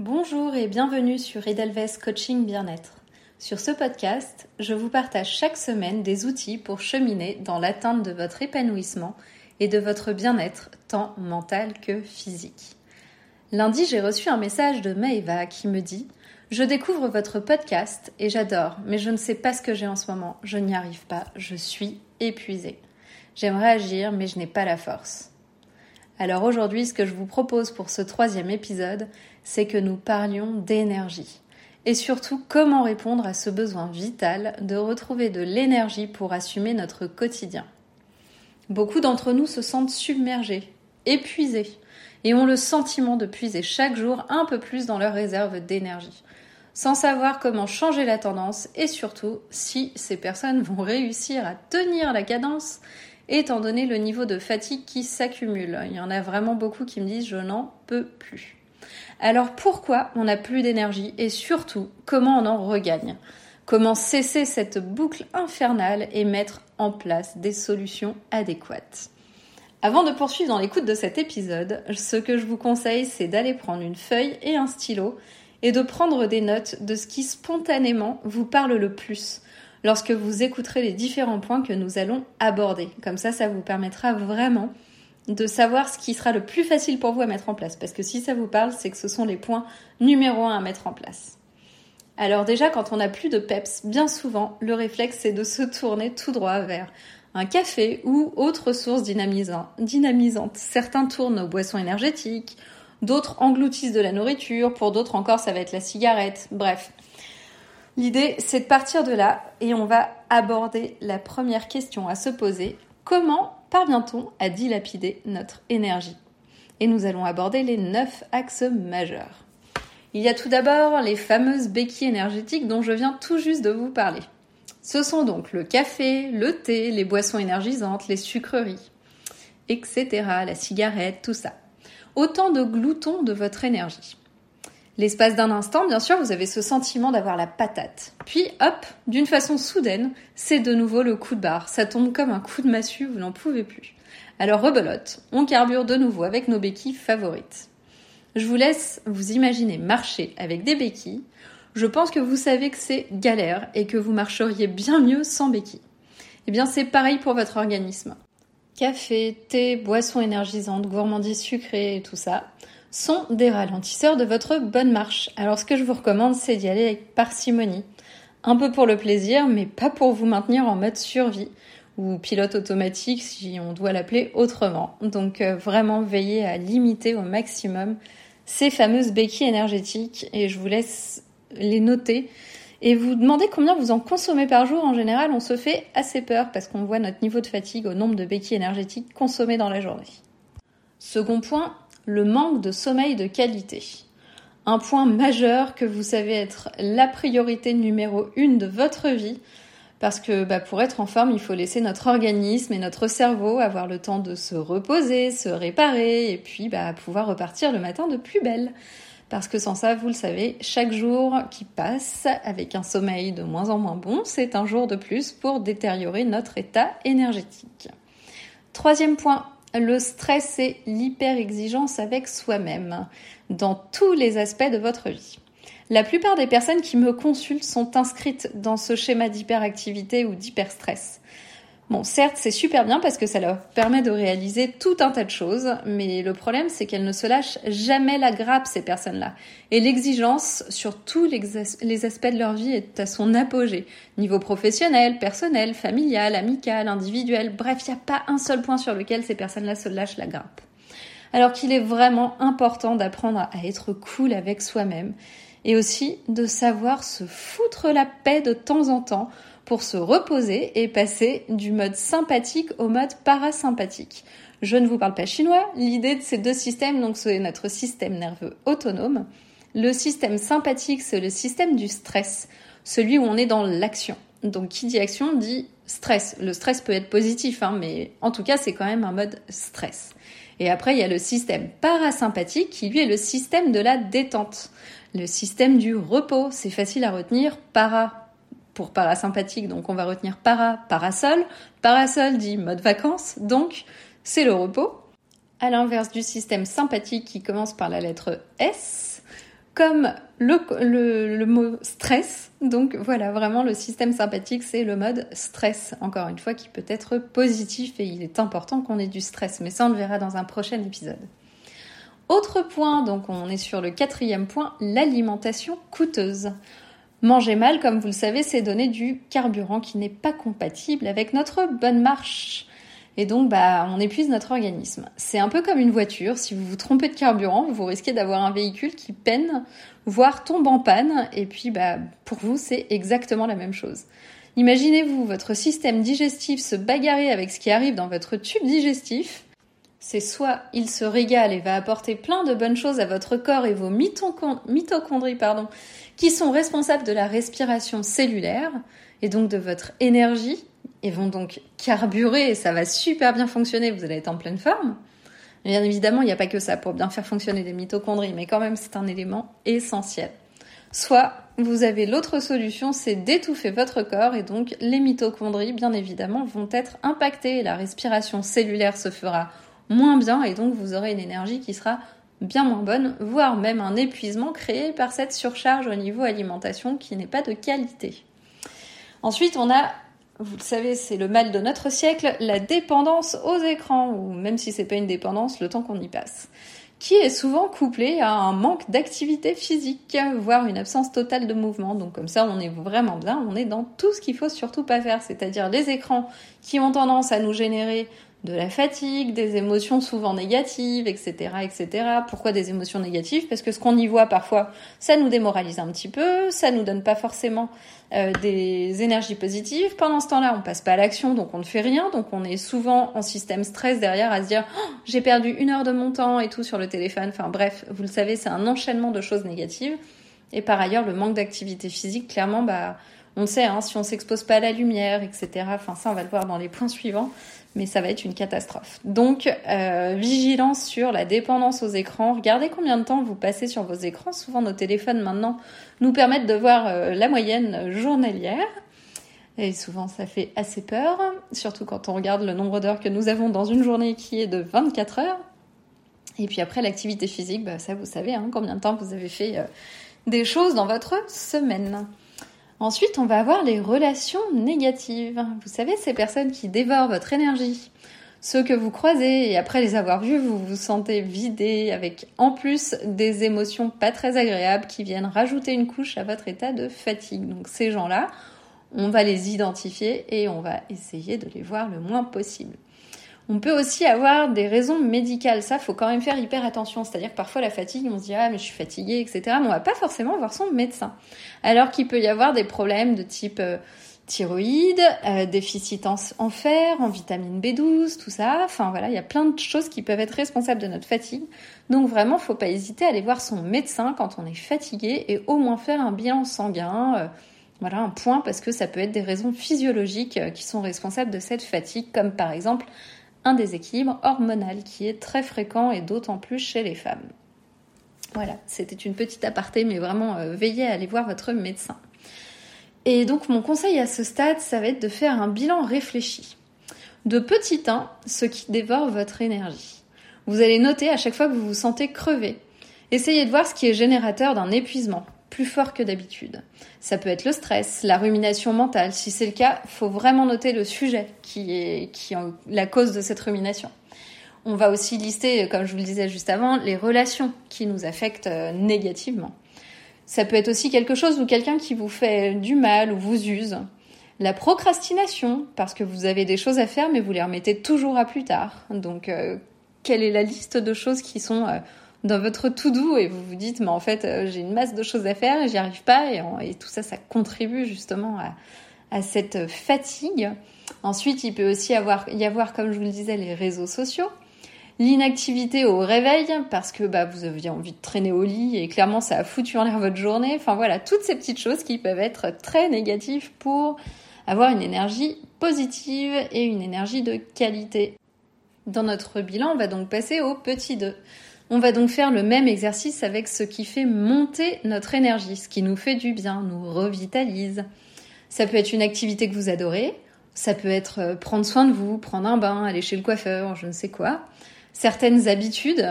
Bonjour et bienvenue sur Edelweiss Coaching Bien-être. Sur ce podcast, je vous partage chaque semaine des outils pour cheminer dans l'atteinte de votre épanouissement et de votre bien-être, tant mental que physique. Lundi, j'ai reçu un message de Maeva qui me dit Je découvre votre podcast et j'adore, mais je ne sais pas ce que j'ai en ce moment. Je n'y arrive pas, je suis épuisée. J'aimerais agir, mais je n'ai pas la force. Alors aujourd'hui, ce que je vous propose pour ce troisième épisode, c'est que nous parlions d'énergie. Et surtout, comment répondre à ce besoin vital de retrouver de l'énergie pour assumer notre quotidien. Beaucoup d'entre nous se sentent submergés, épuisés, et ont le sentiment de puiser chaque jour un peu plus dans leur réserve d'énergie, sans savoir comment changer la tendance et surtout si ces personnes vont réussir à tenir la cadence étant donné le niveau de fatigue qui s'accumule. Il y en a vraiment beaucoup qui me disent je n'en peux plus. Alors pourquoi on n'a plus d'énergie et surtout comment on en regagne? Comment cesser cette boucle infernale et mettre en place des solutions adéquates? Avant de poursuivre dans l'écoute de cet épisode, ce que je vous conseille c'est d'aller prendre une feuille et un stylo et de prendre des notes de ce qui spontanément vous parle le plus lorsque vous écouterez les différents points que nous allons aborder. Comme ça, ça vous permettra vraiment de savoir ce qui sera le plus facile pour vous à mettre en place. Parce que si ça vous parle, c'est que ce sont les points numéro un à mettre en place. Alors déjà, quand on n'a plus de peps, bien souvent, le réflexe, c'est de se tourner tout droit vers un café ou autre source dynamisante. Certains tournent aux boissons énergétiques, d'autres engloutissent de la nourriture, pour d'autres encore, ça va être la cigarette. Bref. L'idée, c'est de partir de là et on va aborder la première question à se poser. Comment parvient-on à dilapider notre énergie? Et nous allons aborder les neuf axes majeurs. Il y a tout d'abord les fameuses béquilles énergétiques dont je viens tout juste de vous parler. Ce sont donc le café, le thé, les boissons énergisantes, les sucreries, etc., la cigarette, tout ça. Autant de gloutons de votre énergie. L'espace d'un instant, bien sûr, vous avez ce sentiment d'avoir la patate. Puis, hop, d'une façon soudaine, c'est de nouveau le coup de barre. Ça tombe comme un coup de massue, vous n'en pouvez plus. Alors rebelote, on carbure de nouveau avec nos béquilles favorites. Je vous laisse vous imaginer marcher avec des béquilles. Je pense que vous savez que c'est galère et que vous marcheriez bien mieux sans béquilles. Eh bien, c'est pareil pour votre organisme. Café, thé, boissons énergisantes, gourmandises sucrées et tout ça sont des ralentisseurs de votre bonne marche. Alors ce que je vous recommande, c'est d'y aller avec parcimonie. Un peu pour le plaisir, mais pas pour vous maintenir en mode survie ou pilote automatique si on doit l'appeler autrement. Donc euh, vraiment veillez à limiter au maximum ces fameuses béquilles énergétiques et je vous laisse les noter et vous demandez combien vous en consommez par jour. En général, on se fait assez peur parce qu'on voit notre niveau de fatigue au nombre de béquilles énergétiques consommées dans la journée. Second point, le manque de sommeil de qualité. Un point majeur que vous savez être la priorité numéro une de votre vie, parce que bah, pour être en forme, il faut laisser notre organisme et notre cerveau avoir le temps de se reposer, se réparer, et puis bah, pouvoir repartir le matin de plus belle. Parce que sans ça, vous le savez, chaque jour qui passe avec un sommeil de moins en moins bon, c'est un jour de plus pour détériorer notre état énergétique. Troisième point, le stress et l'hyper-exigence avec soi-même dans tous les aspects de votre vie. La plupart des personnes qui me consultent sont inscrites dans ce schéma d'hyperactivité ou d'hyperstress. Bon, certes, c'est super bien parce que ça leur permet de réaliser tout un tas de choses, mais le problème, c'est qu'elles ne se lâchent jamais la grappe, ces personnes-là. Et l'exigence sur tous les aspects de leur vie est à son apogée. Niveau professionnel, personnel, familial, amical, individuel, bref, il n'y a pas un seul point sur lequel ces personnes-là se lâchent la grappe. Alors qu'il est vraiment important d'apprendre à être cool avec soi-même et aussi de savoir se foutre la paix de temps en temps pour se reposer et passer du mode sympathique au mode parasympathique. Je ne vous parle pas chinois, l'idée de ces deux systèmes, donc c'est notre système nerveux autonome. Le système sympathique, c'est le système du stress, celui où on est dans l'action. Donc qui dit action dit stress. Le stress peut être positif, hein, mais en tout cas c'est quand même un mode stress. Et après il y a le système parasympathique qui lui est le système de la détente, le système du repos. C'est facile à retenir, para pour parasympathique, donc on va retenir para, parasol. Parasol dit mode vacances, donc c'est le repos. À l'inverse du système sympathique qui commence par la lettre S, comme le, mot stress. Donc voilà, vraiment le système sympathique, c'est le mode stress, encore une fois, qui peut être positif et il est important qu'on ait du stress, mais ça on le verra dans un prochain épisode. Autre point, donc on est sur le quatrième point, l'alimentation coûteuse. Manger mal, comme vous le savez, c'est donner du carburant qui n'est pas compatible avec notre bonne marche. Et donc, bah, on épuise notre organisme. C'est un peu comme une voiture. Si vous vous trompez de carburant, vous risquez d'avoir un véhicule qui peine, voire tombe en panne. Et puis, bah, pour vous, c'est exactement la même chose. Imaginez-vous votre système digestif se bagarrer avec ce qui arrive dans votre tube digestif. C'est soit il se régale et va apporter plein de bonnes choses à votre corps et vos mitochondries, qui sont responsables de la respiration cellulaire et donc de votre énergie ils vont donc carburer et ça va super bien fonctionner, vous allez être en pleine forme. Bien évidemment, il n'y a pas que ça pour bien faire fonctionner les mitochondries, mais quand même, c'est un élément essentiel. Soit vous avez l'autre solution, c'est d'étouffer votre corps et donc les mitochondries, bien évidemment, vont être impactées. La respiration cellulaire se fera moins bien et donc vous aurez une énergie qui sera bien moins bonne, voire même un épuisement créé par cette surcharge au niveau alimentation qui n'est pas de qualité. Ensuite, on a vous le savez, c'est le mal de notre siècle, la dépendance aux écrans, ou même si c'est pas une dépendance, le temps qu'on y passe, qui est souvent couplé à un manque d'activité physique, voire une absence totale de mouvement. Donc comme ça, on est vraiment bien, on est dans tout ce qu'il faut surtout pas faire, c'est-à-dire les écrans qui ont tendance à nous générer de la fatigue, des émotions souvent négatives, etc., etc. Pourquoi des émotions négatives? Parce que ce qu'on y voit parfois, ça nous démoralise un petit peu, ça nous donne pas forcément euh, des énergies positives. Pendant ce temps-là, on passe pas à l'action, donc on ne fait rien, donc on est souvent en système stress derrière à se dire oh, j'ai perdu une heure de mon temps et tout sur le téléphone. Enfin bref, vous le savez, c'est un enchaînement de choses négatives. Et par ailleurs, le manque d'activité physique, clairement, bah on sait, hein, si on s'expose pas à la lumière, etc. Enfin ça, on va le voir dans les points suivants mais ça va être une catastrophe. Donc, euh, vigilance sur la dépendance aux écrans. Regardez combien de temps vous passez sur vos écrans. Souvent, nos téléphones maintenant nous permettent de voir euh, la moyenne journalière. Et souvent, ça fait assez peur, surtout quand on regarde le nombre d'heures que nous avons dans une journée qui est de 24 heures. Et puis après, l'activité physique, bah, ça vous savez, hein, combien de temps vous avez fait euh, des choses dans votre semaine. Ensuite, on va avoir les relations négatives. Vous savez, ces personnes qui dévorent votre énergie. Ceux que vous croisez et après les avoir vus, vous vous sentez vidé avec en plus des émotions pas très agréables qui viennent rajouter une couche à votre état de fatigue. Donc ces gens-là, on va les identifier et on va essayer de les voir le moins possible. On peut aussi avoir des raisons médicales. Ça, faut quand même faire hyper attention. C'est-à-dire que parfois la fatigue, on se dit ah mais je suis fatiguée, etc. Mais on va pas forcément voir son médecin. Alors qu'il peut y avoir des problèmes de type euh, thyroïde, euh, déficit en, fer, en vitamine B12, tout ça. Enfin voilà, il y a plein de choses qui peuvent être responsables de notre fatigue. Donc vraiment, faut pas hésiter à aller voir son médecin quand on est fatigué et au moins faire un bilan sanguin. Euh, voilà un point parce que ça peut être des raisons physiologiques qui sont responsables de cette fatigue, comme par exemple un déséquilibre hormonal qui est très fréquent et d'autant plus chez les femmes. Voilà, c'était une petite aparté, mais vraiment euh, veillez à aller voir votre médecin. Et donc mon conseil à ce stade, ça va être de faire un bilan réfléchi. De petit 1, ce qui dévore votre énergie. Vous allez noter à chaque fois que vous vous sentez crevé. Essayez de voir ce qui est générateur d'un épuisement plus fort que d'habitude. Ça peut être le stress, la rumination mentale. Si c'est le cas, faut vraiment noter le sujet qui est, qui est la cause de cette rumination. On va aussi lister, comme je vous le disais juste avant, les relations qui nous affectent euh, négativement. Ça peut être aussi quelque chose ou quelqu'un qui vous fait du mal ou vous use. La procrastination, parce que vous avez des choses à faire mais vous les remettez toujours à plus tard. Donc, euh, quelle est la liste de choses qui sont euh, dans votre tout doux et vous vous dites mais en fait euh, j'ai une masse de choses à faire et j'y arrive pas et, tout ça ça contribue justement à, cette fatigue. Ensuite il peut aussi y avoir comme je vous le disais les réseaux sociaux. L'inactivité au réveil parce que bah, vous aviez envie de traîner au lit et clairement ça a foutu en l'air votre journée. Enfin voilà, toutes ces petites choses qui peuvent être très négatives pour avoir une énergie positive et une énergie de qualité. Dans notre bilan, on va donc passer au petit 2. On va donc faire le même exercice avec ce qui fait monter notre énergie, ce qui nous fait du bien, nous revitalise. Ça peut être une activité que vous adorez, ça peut être euh, prendre soin de vous, prendre un bain, aller chez le coiffeur, je ne sais quoi. Certaines habitudes,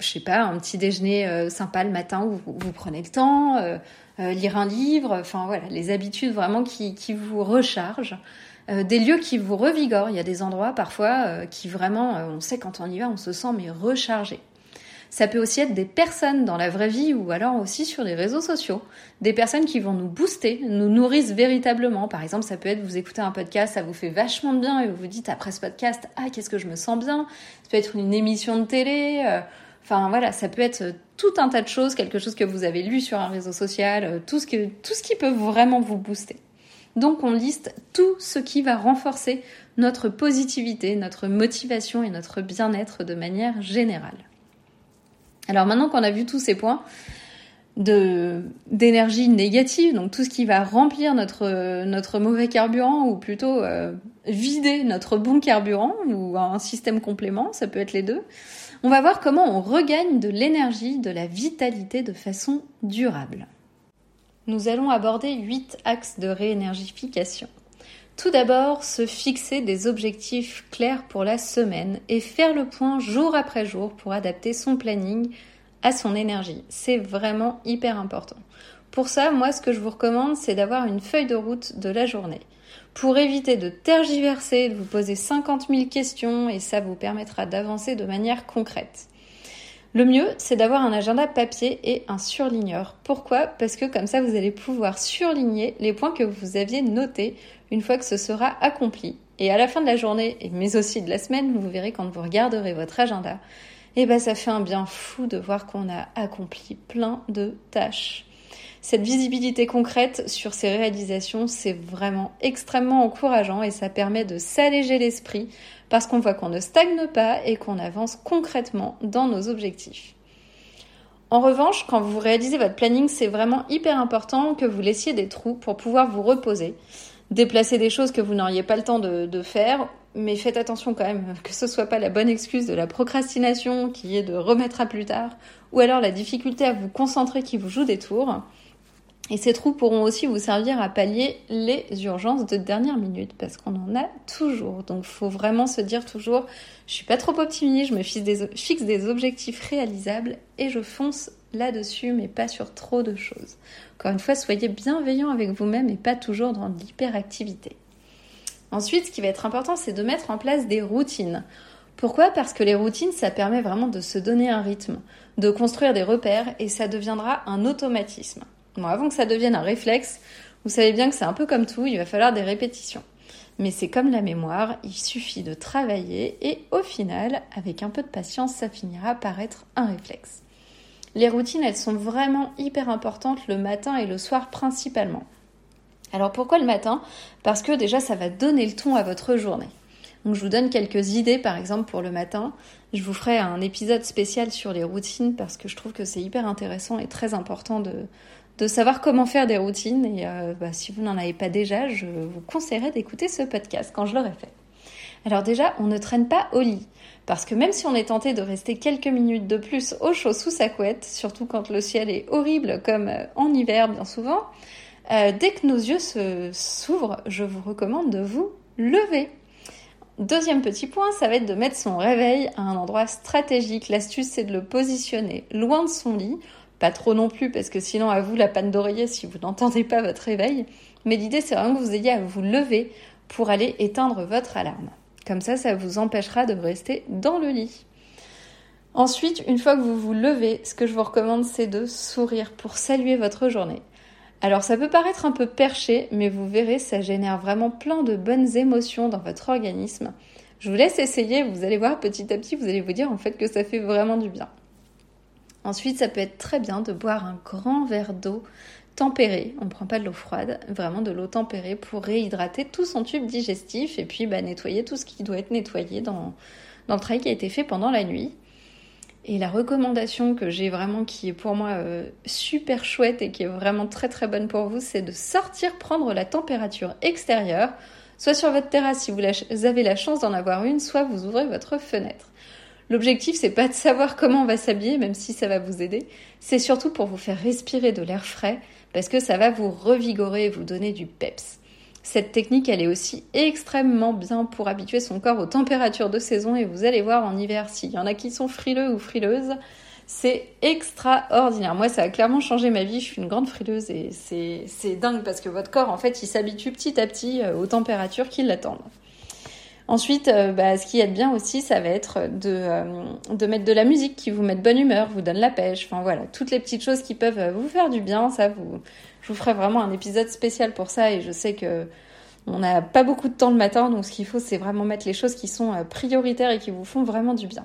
je sais pas, un petit déjeuner sympa le matin où vous, prenez le temps, lire un livre, enfin voilà, les habitudes vraiment qui, qui vous rechargent. des lieux qui vous revigorent. Il y a des endroits parfois qui vraiment, on sait quand on y va, on se sent mais rechargé. Ça peut aussi être des personnes dans la vraie vie ou alors aussi sur les réseaux sociaux. Des personnes qui vont nous booster, nous nourrissent véritablement. Par exemple, ça peut être vous écoutez un podcast, ça vous fait vachement de bien et vous vous dites après ce podcast, ah, qu'est-ce que je me sens bien. Ça peut être une émission de télé. Euh, enfin voilà, ça peut être tout un tas de choses, quelque chose que vous avez lu sur un réseau social, euh, tout ce, tout ce qui peut vraiment vous booster. Donc on liste tout ce qui va renforcer notre positivité, notre motivation et notre bien-être de manière générale. Alors maintenant qu'on a vu tous ces points d'énergie négative, donc tout ce qui va remplir notre notre mauvais carburant ou plutôt euh, vider notre bon carburant ou un système complément, ça peut être les deux. On va voir comment on regagne de l'énergie, de la vitalité de façon durable. Nous allons aborder huit axes de réénergification. Tout d'abord, se fixer des objectifs clairs pour la semaine et faire le point jour après jour pour adapter son planning à son énergie. C'est vraiment hyper important. Pour ça, moi, ce que je vous recommande, c'est d'avoir une feuille de route de la journée. Pour éviter de tergiverser, de vous poser 50 000 questions et ça vous permettra d'avancer de manière concrète. Le mieux, c'est d'avoir un agenda papier et un surligneur. Pourquoi? Parce que comme ça, vous allez pouvoir surligner les points que vous aviez notés une fois que ce sera accompli. Et à la fin de la journée, mais aussi de la semaine, vous verrez quand vous regarderez votre agenda, eh ben ça fait un bien fou de voir qu'on a accompli plein de tâches. Cette visibilité concrète sur ces réalisations, c'est vraiment extrêmement encourageant et ça permet de s'alléger l'esprit parce qu'on voit qu'on ne stagne pas et qu'on avance concrètement dans nos objectifs. En revanche, quand vous réalisez votre planning, c'est vraiment hyper important que vous laissiez des trous pour pouvoir vous reposer, déplacer des choses que vous n'auriez pas le temps de, faire, mais faites attention quand même que ce soit pas la bonne excuse de la procrastination qui est de remettre à plus tard, ou alors la difficulté à vous concentrer qui vous joue des tours. Et ces trous pourront aussi vous servir à pallier les urgences de dernière minute parce qu'on en a toujours. Donc faut vraiment se dire toujours je suis pas trop optimiste, je me fixe des, fixe des objectifs réalisables et je fonce là-dessus mais pas sur trop de choses. Encore une fois, soyez bienveillant avec vous-même et pas toujours dans l'hyperactivité. Ensuite, ce qui va être important, c'est de mettre en place des routines. Pourquoi? Parce que les routines, ça permet vraiment de se donner un rythme, de construire des repères et ça deviendra un automatisme. Bon, avant que ça devienne un réflexe, vous savez bien que c'est un peu comme tout, il va falloir des répétitions. Mais c'est comme la mémoire, il suffit de travailler et au final, avec un peu de patience, ça finira par être un réflexe. Les routines, elles sont vraiment hyper importantes le matin et le soir principalement. Alors pourquoi le matin? Parce que déjà ça va donner le ton à votre journée. Donc je vous donne quelques idées par exemple pour le matin. Je vous ferai un épisode spécial sur les routines parce que je trouve que c'est hyper intéressant et très important de, savoir comment faire des routines. Et euh, bah, si vous n'en avez pas déjà, je vous conseillerais d'écouter ce podcast quand je l'aurai fait. Alors déjà, on ne traîne pas au lit. Parce que même si on est tenté de rester quelques minutes de plus au chaud sous sa couette, surtout quand le ciel est horrible comme euh, en hiver bien souvent, euh, dès que nos yeux s'ouvrent, je vous recommande de vous lever. Deuxième petit point, ça va être de mettre son réveil à un endroit stratégique. L'astuce, c'est de le positionner loin de son lit pas trop non plus, parce que sinon, à vous la panne d'oreiller si vous n'entendez pas votre réveil. Mais l'idée, c'est vraiment que vous ayez à vous lever pour aller éteindre votre alarme. Comme ça, ça vous empêchera de rester dans le lit. Ensuite, une fois que vous vous levez, ce que je vous recommande, c'est de sourire pour saluer votre journée. Alors ça peut paraître un peu perché, mais vous verrez, ça génère vraiment plein de bonnes émotions dans votre organisme. Je vous laisse essayer, vous allez voir petit à petit, vous allez vous dire en fait que ça fait vraiment du bien. Ensuite, ça peut être très bien de boire un grand verre d'eau tempérée. On ne prend pas de l'eau froide, vraiment de l'eau tempérée pour réhydrater tout son tube digestif et puis bah, nettoyer tout ce qui doit être nettoyé dans, le travail qui a été fait pendant la nuit. Et la recommandation que j'ai vraiment qui est pour moi euh, super chouette et qui est vraiment très très bonne pour vous, c'est de sortir prendre la température extérieure, soit sur votre terrasse si vous avez la chance d'en avoir une, soit vous ouvrez votre fenêtre. L'objectif, c'est pas de savoir comment on va s'habiller, même si ça va vous aider. C'est surtout pour vous faire respirer de l'air frais, parce que ça va vous revigorer et vous donner du peps. Cette technique, elle est aussi extrêmement bien pour habituer son corps aux températures de saison et vous allez voir en hiver s'il y en a qui sont frileux ou frileuses, C'est extraordinaire. Moi, ça a clairement changé ma vie. Je suis une grande frileuse et c'est dingue parce que votre corps, en fait, il s'habitue petit à petit euh, aux températures qui l'attendent. Ensuite, euh, bah, ce qui est bien aussi, ça va être de, euh, de mettre de la musique qui vous met de bonne humeur, vous donne la pêche. Enfin voilà, toutes les petites choses qui peuvent vous faire du bien. Ça, vous, je vous ferai vraiment un épisode spécial pour ça et je sais que on n'a pas beaucoup de temps le matin, donc ce qu'il faut, c'est vraiment mettre les choses qui sont prioritaires et qui vous font vraiment du bien.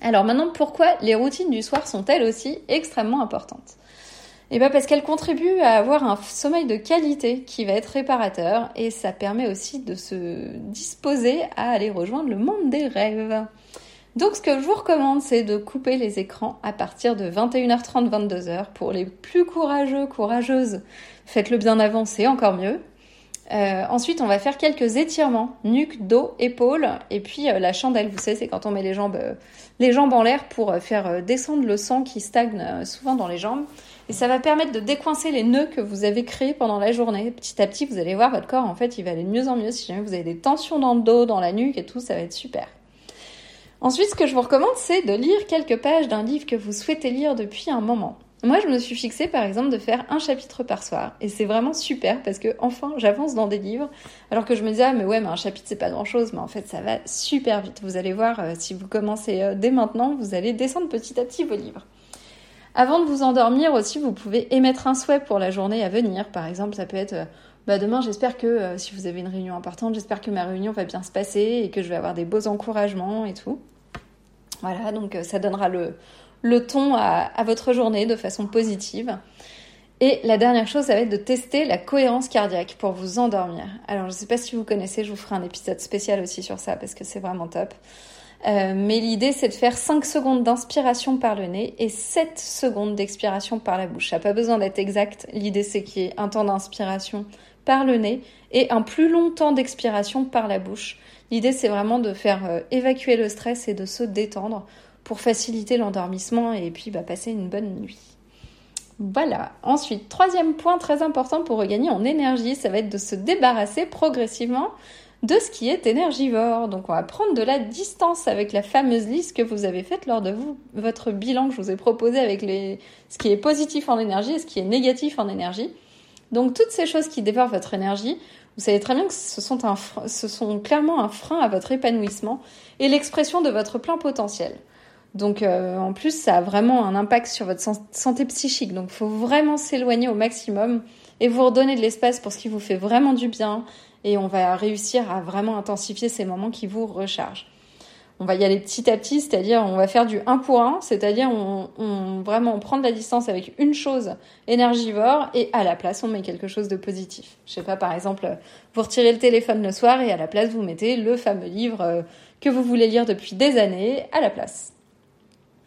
Alors maintenant, pourquoi les routines du soir sont-elles aussi extrêmement importantes? Eh bien parce qu'elles contribuent à avoir un sommeil de qualité qui va être réparateur et ça permet aussi de se disposer à aller rejoindre le monde des rêves. Donc ce que je vous recommande, c'est de couper les écrans à partir de 21h30, 22h. Pour les plus courageux, courageuses, faites-le bien avant, c'est encore mieux. Euh, ensuite, on va faire quelques étirements, nuque, dos, épaules, et puis euh, la chandelle. Vous savez, c'est quand on met les jambes, euh, les jambes en l'air pour faire descendre le sang qui stagne souvent dans les jambes. Et ça va permettre de décoincer les nœuds que vous avez créés pendant la journée. Petit à petit, vous allez voir votre corps, en fait, il va aller de mieux en mieux. Si jamais vous avez des tensions dans le dos, dans la nuque et tout, ça va être super. Ensuite, ce que je vous recommande, c'est de lire quelques pages d'un livre que vous souhaitez lire depuis un moment. Moi, je me suis fixé par exemple de faire un chapitre par soir. Et c'est vraiment super parce que enfin, j'avance dans des livres. Alors que je me disais, ah, mais ouais, mais un chapitre, c'est pas grand chose. Mais en fait, ça va super vite. Vous allez voir, euh, si vous commencez euh, dès maintenant, vous allez descendre petit à petit vos livres. Avant de vous endormir aussi, vous pouvez émettre un souhait pour la journée à venir. Par exemple, ça peut être, euh, bah demain, j'espère que si vous avez une réunion importante, j'espère que ma réunion va bien se passer et que je vais avoir des beaux encouragements et tout. Voilà, donc ça donnera le, le ton à, votre journée de façon positive. Et la dernière chose, ça va être de tester la cohérence cardiaque pour vous endormir. Alors, je ne sais pas si vous connaissez, je vous ferai un épisode spécial aussi sur ça parce que c'est vraiment top. Euh, mais l'idée, c'est de faire 5 secondes d'inspiration par le nez et 7 secondes d'expiration par la bouche. Ça n'a pas besoin d'être exact. L'idée, c'est qu'il y ait un temps d'inspiration par le nez et un plus long temps d'expiration par la bouche. L'idée, c'est vraiment de faire euh, évacuer le stress et de se détendre pour faciliter l'endormissement et puis bah, passer une bonne nuit. Voilà. Ensuite, troisième point très important pour regagner en énergie, ça va être de se débarrasser progressivement de ce qui est énergivore. Donc on va prendre de la distance avec la fameuse liste que vous avez faite lors de votre bilan que je vous ai proposé avec ce qui est positif en énergie et ce qui est négatif en énergie. Donc toutes ces choses qui dévorent votre énergie, vous savez très bien que ce sont, clairement un frein à votre épanouissement et l'expression de votre plein potentiel. Donc euh, en plus, ça a vraiment un impact sur votre santé psychique. Donc il faut vraiment s'éloigner au maximum et vous redonner de l'espace pour ce qui vous fait vraiment du bien. Et on va réussir à vraiment intensifier ces moments qui vous rechargent. On va y aller petit à petit, c'est-à-dire on va faire du 1 pour 1, c'est-à-dire on, on vraiment on prend de la distance avec une chose énergivore et à la place on met quelque chose de positif. Je sais pas, par exemple, vous retirez le téléphone le soir et à la place vous mettez le fameux livre euh, que vous voulez lire depuis des années à la place.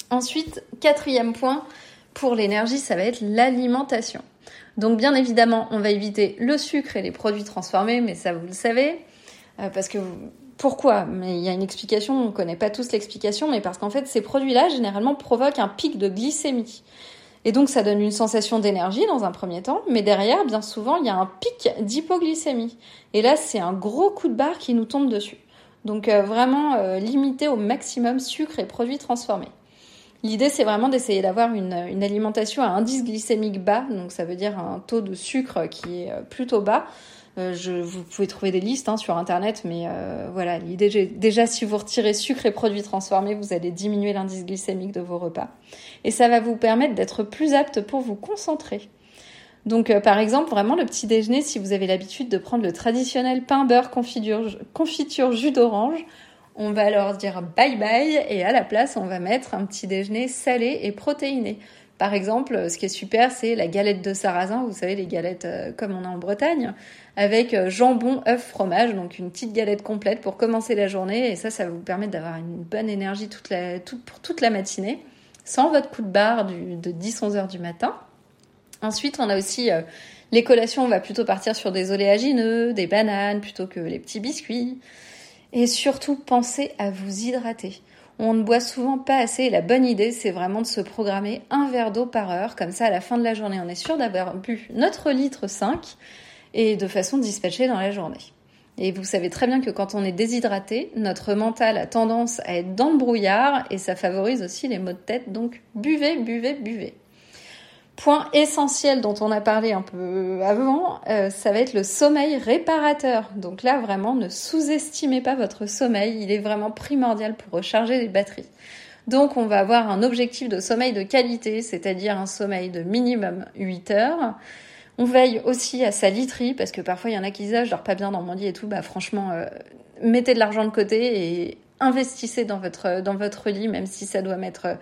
Ensuite, quatrième point pour l'énergie, ça va être l'alimentation. Donc bien évidemment, on va éviter le sucre et les produits transformés, mais ça vous le savez, euh, parce que pourquoi? Mais il y a une explication, on ne connaît pas tous l'explication, mais parce qu'en fait, ces produits-là, généralement, provoquent un pic de glycémie. Et donc, ça donne une sensation d'énergie dans un premier temps, mais derrière, bien souvent, il y a un pic d'hypoglycémie. Et là, c'est un gros coup de barre qui nous tombe dessus. Donc, euh, vraiment, euh, limiter au maximum sucre et produits transformés. L'idée, c'est vraiment d'essayer d'avoir une, alimentation à indice glycémique bas, donc ça veut dire un taux de sucre qui est euh, plutôt bas. Euh, je, vous pouvez trouver des listes hein, sur internet, mais euh, voilà, l'idée déjà si vous retirez sucre et produits transformés, vous allez diminuer l'indice glycémique de vos repas, et ça va vous permettre d'être plus apte pour vous concentrer. Donc par exemple, vraiment le petit déjeuner, si vous avez l'habitude de prendre le traditionnel pain beurre confiture, confiture jus d'orange, on va leur dire bye bye et à la place, on va mettre un petit déjeuner salé et protéiné. Par exemple, ce qui est super, c'est la galette de sarrasin, vous savez, les galettes euh, comme on a en Bretagne, avec euh, jambon, œuf, fromage, donc une petite galette complète pour commencer la journée. Et ça, ça va vous permettre d'avoir une bonne énergie pour toute la matinée, sans votre coup de barre de 10-11 heures du matin. Ensuite, on a aussi euh, les collations, on va plutôt partir sur des oléagineux, des bananes plutôt que les petits biscuits. Et surtout, pensez à vous hydrater. On ne boit souvent pas assez et la bonne idée, c'est vraiment de se programmer un verre d'eau par heure. Comme ça, à la fin de la journée, on est sûr d'avoir bu notre litre 5 et de façon dispatchée dans la journée. Et vous savez très bien que quand on est déshydraté, notre mental a tendance à être dans le brouillard et ça favorise aussi les maux de tête. Donc buvez, buvez, buvez. Point essentiel dont on a parlé un peu avant, euh, ça va être le sommeil réparateur. Donc là, vraiment, ne sous-estimez pas votre sommeil. Il est vraiment primordial pour recharger les batteries. Donc on va avoir un objectif de sommeil de qualité, c'est-à-dire un sommeil de minimum 8 heures. On veille aussi à sa literie, parce que parfois il y en a qui disent ah, je dors pas bien dans mon lit et tout. Bah franchement, euh, mettez de l'argent de côté et investissez dans votre, dans votre lit, même si ça doit mettre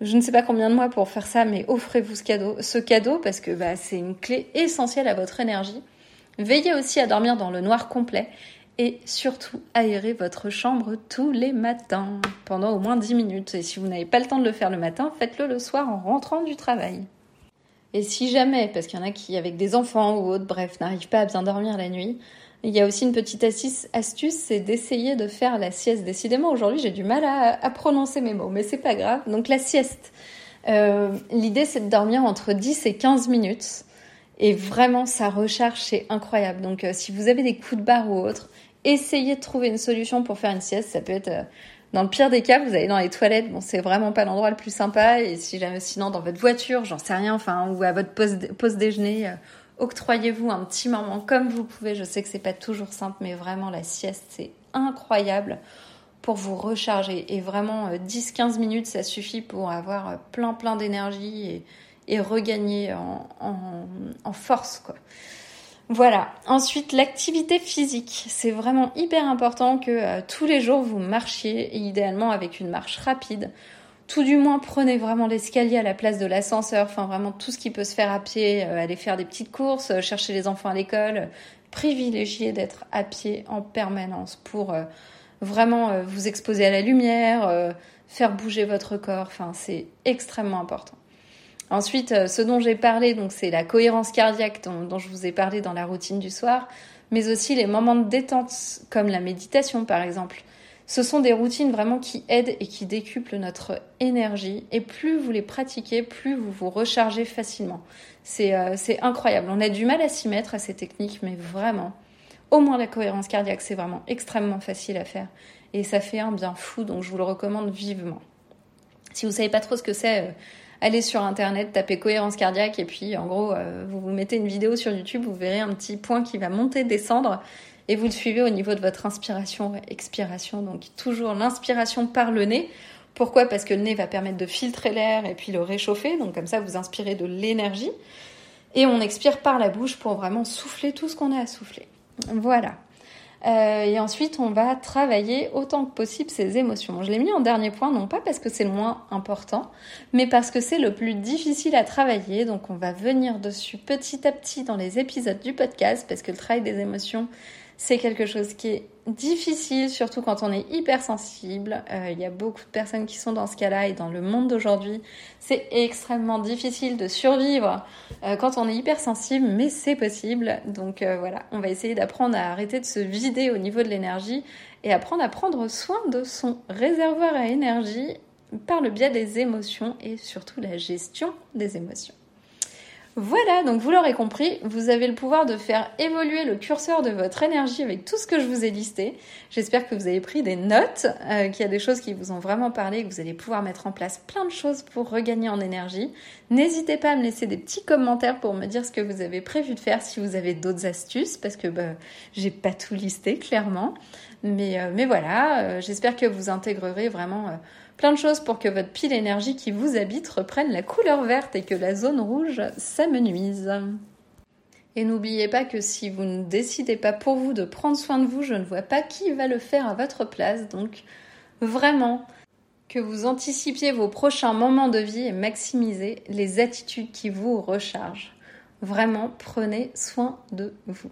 je ne sais pas combien de mois pour faire ça, mais offrez-vous ce cadeau, ce cadeau parce que bah, c'est une clé essentielle à votre énergie. Veillez aussi à dormir dans le noir complet et surtout aérez votre chambre tous les matins pendant au moins 10 minutes. Et si vous n'avez pas le temps de le faire le matin, faites-le le soir en rentrant du travail. Et si jamais, parce qu'il y en a qui avec des enfants ou autres, bref, n'arrivent pas à bien dormir la nuit, il y a aussi une petite astuce, c'est d'essayer de faire la sieste. Décidément, aujourd'hui, j'ai du mal à, prononcer mes mots, mais c'est pas grave. Donc la sieste. Euh, l'idée, c'est de dormir entre 10 et 15 minutes. Et vraiment, ça recharge, c'est incroyable. Donc, euh, si vous avez des coups de barre ou autre, essayez de trouver une solution pour faire une sieste. Ça peut être, euh, dans le pire des cas, vous allez dans les toilettes. Bon, c'est vraiment pas l'endroit le plus sympa. Et si jamais, sinon, dans votre voiture, j'en sais rien, enfin, ou à votre pause déjeuner octroyez-vous un petit moment comme vous pouvez. Je sais que c'est pas toujours simple, mais vraiment la sieste, c'est incroyable pour vous recharger. Et vraiment, 10-15 euh, minutes, ça suffit pour avoir euh, plein plein d'énergie et, regagner en, force. Quoi. Voilà. Ensuite, l'activité physique. C'est vraiment hyper important que euh, tous les jours vous marchiez, idéalement avec une marche rapide tout du moins prenez vraiment l'escalier à la place de l'ascenseur, enfin vraiment tout ce qui peut se faire à pied, euh, aller faire des petites courses, euh, chercher les enfants à l'école, privilégier d'être à pied en permanence pour euh, vraiment vous exposer à la lumière, faire bouger votre corps, enfin c'est extrêmement important. Ensuite, ce dont j'ai parlé, donc c'est la cohérence cardiaque dont, je vous ai parlé dans la routine du soir, mais aussi les moments de détente comme la méditation par exemple. Ce sont des routines vraiment qui aident et qui décuplent notre énergie. Et plus vous les pratiquez, plus vous vous rechargez facilement. Euh, c'est incroyable. On a du mal à s'y mettre à ces techniques, mais vraiment, au moins la cohérence cardiaque, c'est vraiment extrêmement facile à faire. Et ça fait un bien fou, donc je vous le recommande vivement. Si vous savez pas trop ce que c'est, euh, allez sur internet, tapez cohérence cardiaque et puis en gros, euh, vous vous mettez une vidéo sur YouTube, vous verrez un petit point qui va monter, descendre et vous le suivez au niveau de votre inspiration, expiration. Donc toujours l'inspiration par le nez. Pourquoi? Parce que le nez va permettre de filtrer l'air et puis le réchauffer. Donc comme ça, vous inspirez de l'énergie. Et on expire par la bouche pour vraiment souffler tout ce qu'on a à souffler. Voilà. Euh, et ensuite, on va travailler autant que possible ses émotions. Je l'ai mis en dernier point, non pas parce que c'est le moins important, mais parce que c'est le plus difficile à travailler. Donc, on va venir dessus petit à petit dans les épisodes du podcast, parce que le travail des émotions, c'est quelque chose qui est difficile, surtout quand on est hypersensible. Euh, il y a beaucoup de personnes qui sont dans ce cas-là et dans le monde d'aujourd'hui, c'est extrêmement difficile de survivre euh, quand on est hypersensible, mais c'est possible. Donc euh, voilà, on va essayer d'apprendre à arrêter de se vider au niveau de l'énergie et apprendre à prendre soin de son réservoir à énergie par le biais des émotions et surtout la gestion des émotions. Voilà, donc vous l'aurez compris, vous avez le pouvoir de faire évoluer le curseur de votre énergie avec tout ce que je vous ai listé. J'espère que vous avez pris des notes, euh, qu'il y a des choses qui vous ont vraiment parlé, que vous allez pouvoir mettre en place plein de choses pour regagner en énergie. N'hésitez pas à me laisser des petits commentaires pour me dire ce que vous avez prévu de faire si vous avez d'autres astuces, parce que bah, j'ai pas tout listé clairement. Mais, euh, voilà, euh, j'espère que vous intégrerez vraiment plein de choses pour que votre pile énergie qui vous habite reprenne la couleur verte et que la zone rouge s'amenuise. Et n'oubliez pas que si vous ne décidez pas pour vous de prendre soin de vous, je ne vois pas qui va le faire à votre place. Donc vraiment, que vous anticipiez vos prochains moments de vie et maximisez les attitudes qui vous rechargent. Vraiment, prenez soin de vous.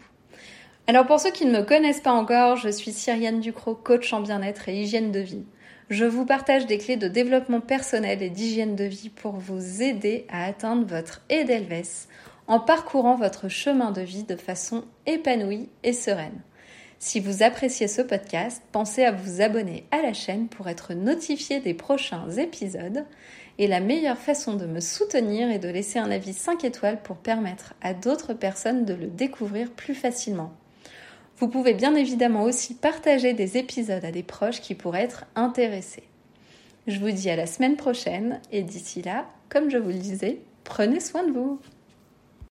Alors pour ceux qui ne me connaissent pas encore, je suis Cyriane Ducrot, coach en bien-être et hygiène de vie je vous partage des clés de développement personnel et d'hygiène de vie pour vous aider à atteindre votre Edelweiss en parcourant votre chemin de vie de façon épanouie et sereine. Si vous appréciez ce podcast, pensez à vous abonner à la chaîne pour être notifié des prochains épisodes. Et la meilleure façon de me soutenir est de laisser un avis 5 étoiles pour permettre à d'autres personnes de le découvrir plus facilement. Vous pouvez bien évidemment aussi partager des épisodes à des proches qui pourraient être intéressés. Je vous dis à la semaine prochaine et d'ici là, comme je vous le disais, prenez soin de vous.